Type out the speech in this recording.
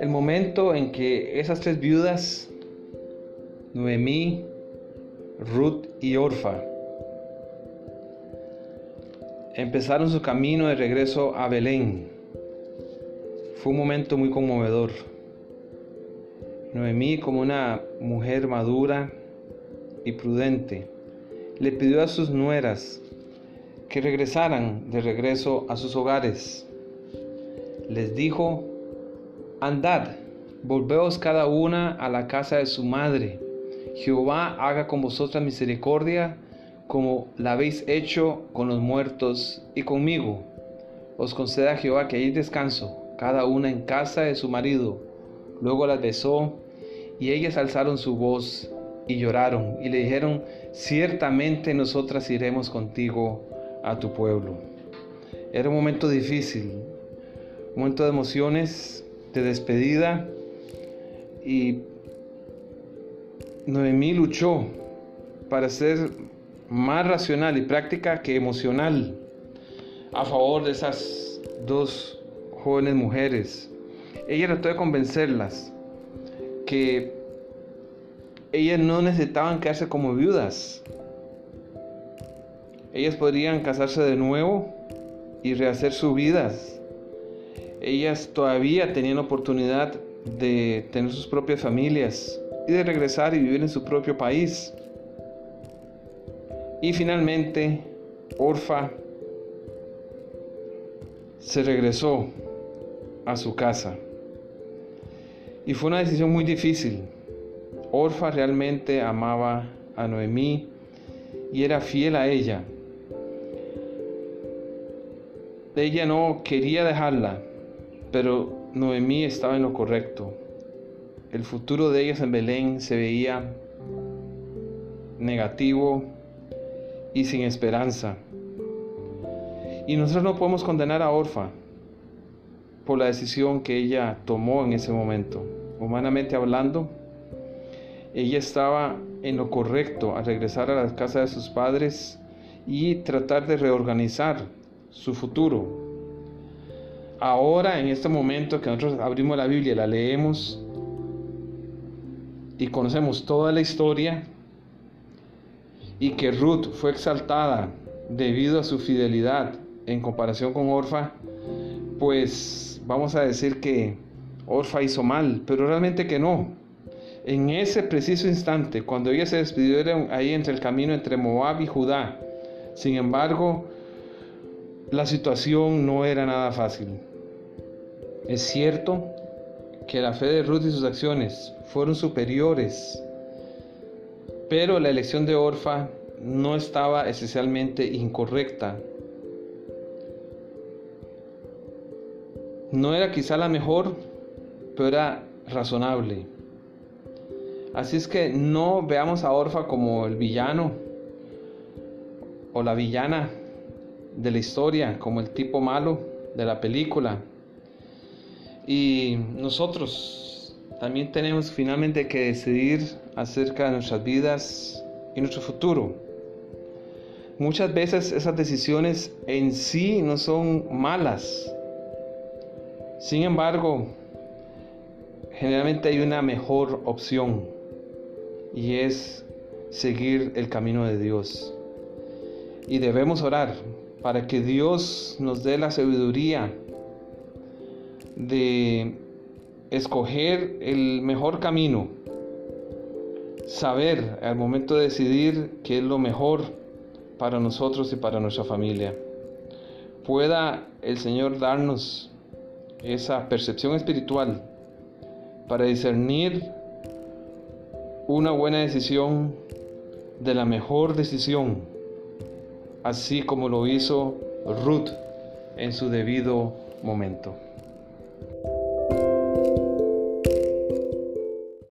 El momento en que esas tres viudas, Noemí, Ruth y Orfa, empezaron su camino de regreso a Belén. Fue un momento muy conmovedor. Noemí, como una mujer madura y prudente, le pidió a sus nueras que regresaran de regreso a sus hogares. Les dijo, andad, volveos cada una a la casa de su madre. Jehová haga con vosotras misericordia como la habéis hecho con los muertos y conmigo. Os conceda Jehová que hay descanso, cada una en casa de su marido. Luego las besó y ellas alzaron su voz y lloraron y le dijeron, ciertamente nosotras iremos contigo a tu pueblo. Era un momento difícil, un momento de emociones, de despedida y Noemí luchó para ser más racional y práctica que emocional a favor de esas dos jóvenes mujeres. Ella trató de convencerlas que ellas no necesitaban quedarse como viudas. Ellas podrían casarse de nuevo y rehacer sus vidas. Ellas todavía tenían oportunidad de tener sus propias familias y de regresar y vivir en su propio país. Y finalmente, Orfa se regresó a su casa. Y fue una decisión muy difícil. Orfa realmente amaba a Noemí y era fiel a ella. Ella no quería dejarla, pero Noemí estaba en lo correcto. El futuro de ellas en Belén se veía negativo y sin esperanza. Y nosotros no podemos condenar a Orfa por la decisión que ella tomó en ese momento. Humanamente hablando, ella estaba en lo correcto al regresar a la casa de sus padres y tratar de reorganizar su futuro. Ahora, en este momento que nosotros abrimos la Biblia, la leemos y conocemos toda la historia, y que Ruth fue exaltada debido a su fidelidad en comparación con Orfa, pues vamos a decir que Orfa hizo mal, pero realmente que no. En ese preciso instante, cuando ella se despidieron ahí entre el camino entre Moab y Judá, sin embargo, la situación no era nada fácil. Es cierto que la fe de Ruth y sus acciones fueron superiores pero la elección de Orfa no estaba esencialmente incorrecta. No era quizá la mejor, pero era razonable. Así es que no veamos a Orfa como el villano o la villana de la historia, como el tipo malo de la película. Y nosotros también tenemos finalmente que decidir acerca de nuestras vidas y nuestro futuro. Muchas veces esas decisiones en sí no son malas. Sin embargo, generalmente hay una mejor opción y es seguir el camino de Dios. Y debemos orar para que Dios nos dé la sabiduría de escoger el mejor camino, saber al momento de decidir qué es lo mejor para nosotros y para nuestra familia. Pueda el Señor darnos esa percepción espiritual para discernir una buena decisión de la mejor decisión, así como lo hizo Ruth en su debido momento.